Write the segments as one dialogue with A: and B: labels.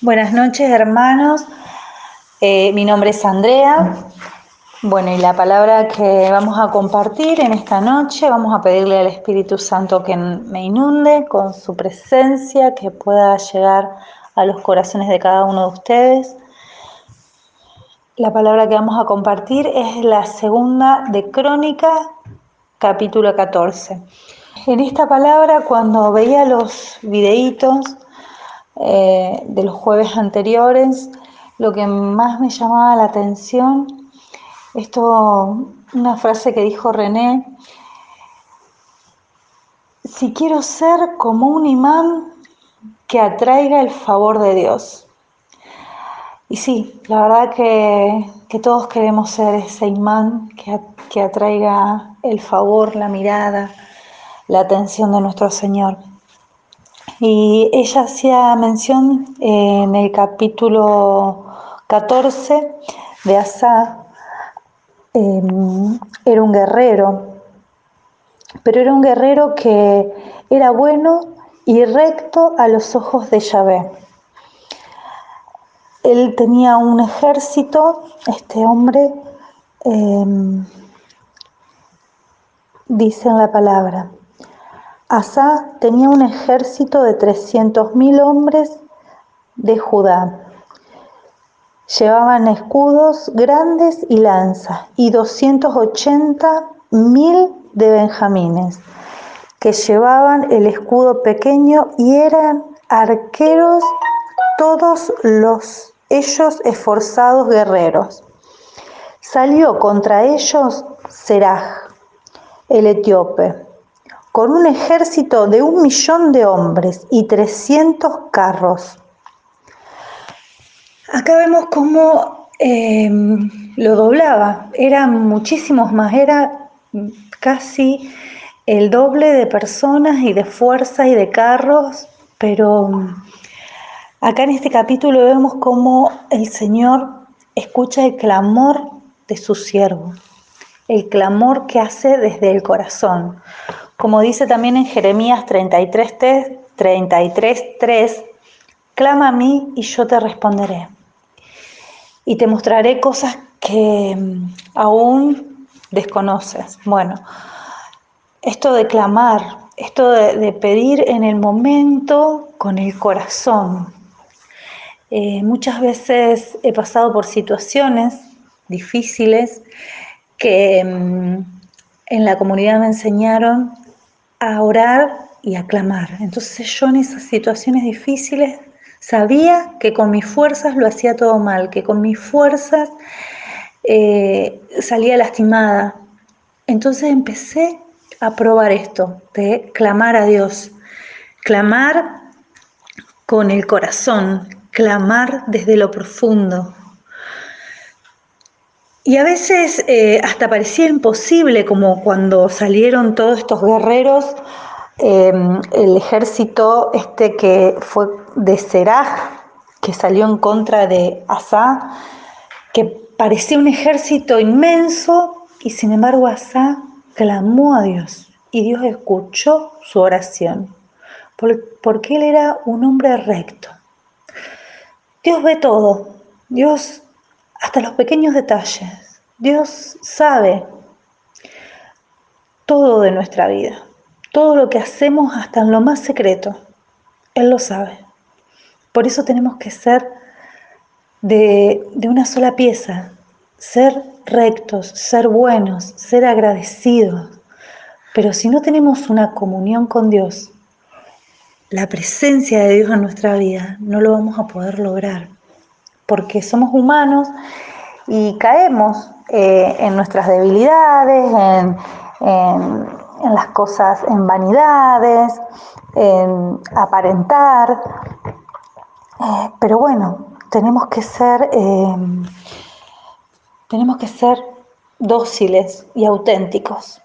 A: Buenas noches, hermanos. Eh, mi nombre es Andrea. Bueno, y la palabra que vamos a compartir en esta noche, vamos a pedirle al Espíritu Santo que me inunde con su presencia, que pueda llegar a los corazones de cada uno de ustedes. La palabra que vamos a compartir es la segunda de Crónica, capítulo 14. En esta palabra, cuando veía los videitos eh, de los jueves anteriores, lo que más me llamaba la atención, esto, una frase que dijo René, si quiero ser como un imán que atraiga el favor de Dios. Y sí, la verdad que, todos queremos ser ese imán que, que atraiga el favor, la mirada, la atención de nuestro Señor. Y ella hacía mención en el capítulo 14 de Asa, em, era un guerrero, pero era un guerrero que era bueno y recto a los ojos de Yahvé. Él tenía un ejército, este hombre, em, dice en la palabra, Asa tenía un ejército de 300.000 hombres de Judá. Llevaban escudos grandes y lanzas y 280.000 de benjamines, que llevaban el escudo pequeño y eran arqueros todos los ellos esforzados guerreros. Salió contra ellos Seraj, el etíope, con un ejército de un millón de hombres y 300 carros. Acá vemos cómo em, lo doblaba, eran muchísimos más, era casi el doble de personas y de fuerza y de carros, pero acá en este capítulo vemos cómo el Señor escucha el clamor de su siervo, el clamor que hace desde el corazón. Como dice también en Jeremías 33.3, 33, clama a mí y yo te responderé. Y te mostraré cosas que mm, aún desconoces. Bueno, esto de clamar, esto de, pedir en el momento con el corazón. Eh, muchas veces he pasado por situaciones difíciles que mm, en la comunidad me enseñaron a orar y a clamar. Entonces yo en esas situaciones difíciles sabía que con mis fuerzas lo hacía todo mal, que con mis fuerzas eh, salía lastimada. Entonces empecé a probar esto, de clamar a Dios, clamar con el corazón, clamar desde lo profundo, y a veces eh, hasta parecía imposible, como cuando salieron todos estos guerreros, em, el ejército este que fue de Seraj, que salió en contra de Asa, que parecía un ejército inmenso, y sin embargo Asa clamó a Dios, y Dios escuchó su oración, porque él era un hombre recto. Dios ve todo, Dios hasta los pequeños detalles. Dios sabe todo de nuestra vida, todo lo que hacemos hasta en lo más secreto. Él lo sabe. Por eso tenemos que ser de, de una sola pieza, ser rectos, ser buenos, ser agradecidos. Pero si no tenemos una comunión con Dios, la presencia de Dios en nuestra vida, no lo vamos a poder lograr porque somos humanos y caemos eh, en nuestras debilidades, en, las cosas, en vanidades, en aparentar. Eh, pero bueno, tenemos que ser, eh, tenemos que ser dóciles y auténticos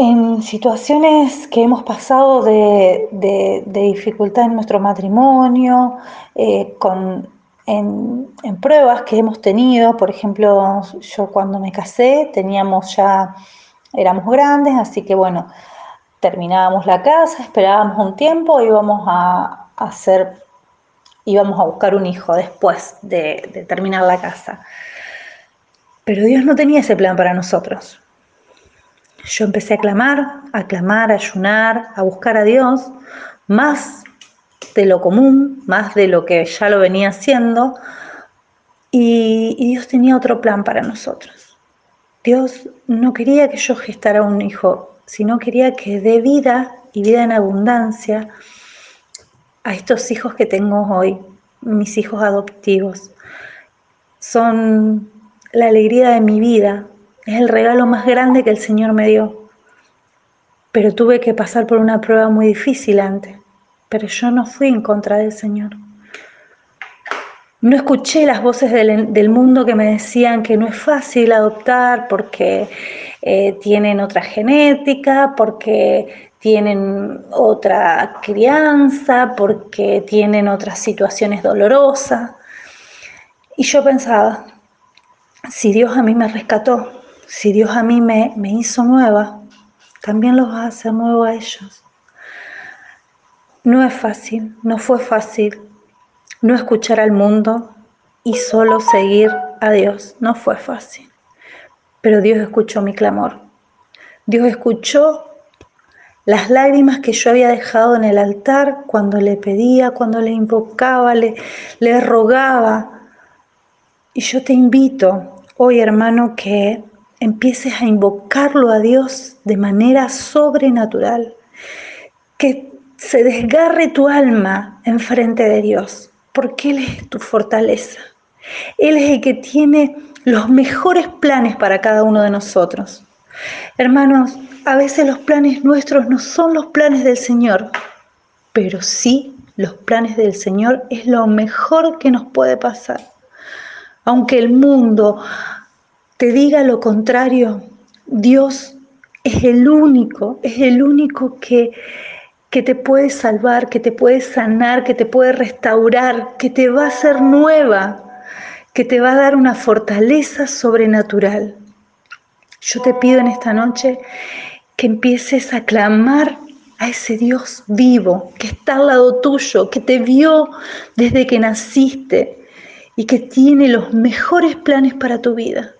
A: en situaciones que hemos pasado de, dificultad en nuestro matrimonio, eh, con, en, pruebas que hemos tenido, por ejemplo, yo cuando me casé teníamos ya, éramos grandes, así que bueno, terminábamos la casa, esperábamos un tiempo, íbamos a, hacer íbamos a buscar un hijo después de, de terminar la casa. Pero Dios no tenía ese plan para nosotros. Yo empecé a clamar, a clamar, a ayunar, a buscar a Dios, más de lo común, más de lo que ya lo venía haciendo, y, Dios tenía otro plan para nosotros. Dios no quería que yo gestara un hijo, sino quería que dé vida y vida en abundancia a estos hijos que tengo hoy, mis hijos adoptivos. Son la alegría de mi vida, es el regalo más grande que el Señor me dio. Pero tuve que pasar por una prueba muy difícil antes, pero yo no fui en contra del Señor. No escuché las voces del, mundo que me decían que no es fácil adoptar porque eh, tienen otra genética, porque tienen otra crianza, porque tienen otras situaciones dolorosas. Y yo pensaba, si Dios a mí me rescató, si Dios a mí me, me hizo nueva, también los va a hacer nuevo a ellos. No es fácil, no fue fácil no escuchar al mundo y solo seguir a Dios. No fue fácil, pero Dios escuchó mi clamor. Dios escuchó las lágrimas que yo había dejado en el altar cuando le pedía, cuando le invocaba, le, le rogaba. Y yo te invito hoy, hermano, que empieces a invocarlo a Dios de manera sobrenatural, que se desgarre tu alma enfrente de Dios, porque Él es tu fortaleza. Él es el que tiene los mejores planes para cada uno de nosotros. Hermanos, a veces los planes nuestros no son los planes del Señor, pero sí los planes del Señor es lo mejor que nos puede pasar. Aunque el mundo te diga lo contrario, Dios es el único, es el único que, que te puede salvar, que te puede sanar, que te puede restaurar, que te va a hacer nueva, que te va a dar una fortaleza sobrenatural. Yo te pido en esta noche que empieces a clamar a ese Dios vivo que está al lado tuyo, que te vio desde que naciste y que tiene los mejores planes para tu vida.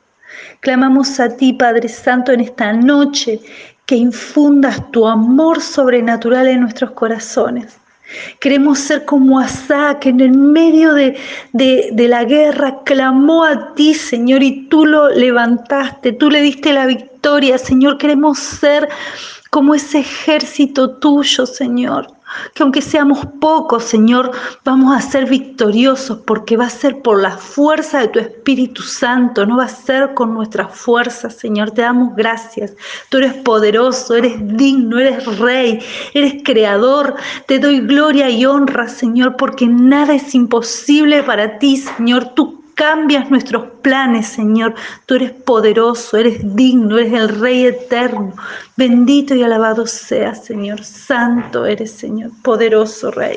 A: Clamamos a ti, Padre Santo, en esta noche que infundas tu amor sobrenatural en nuestros corazones. Queremos ser como Asa, que en el medio de, de, la guerra clamó a ti, Señor, y tú lo levantaste, tú le diste la victoria, Señor. Queremos ser como ese ejército tuyo, Señor que aunque seamos pocos, Señor, vamos a ser victoriosos porque va a ser por la fuerza de tu Espíritu Santo, no va a ser con nuestra fuerza, Señor. Te damos gracias. Tú eres poderoso, eres digno, eres rey, eres creador. Te doy gloria y honra, Señor, porque nada es imposible para ti, Señor. Tú cambias nuestros planes, Señor. Tú eres poderoso, eres digno, eres el Rey eterno. Bendito y alabado sea, Señor. Santo eres, Señor. Poderoso Rey.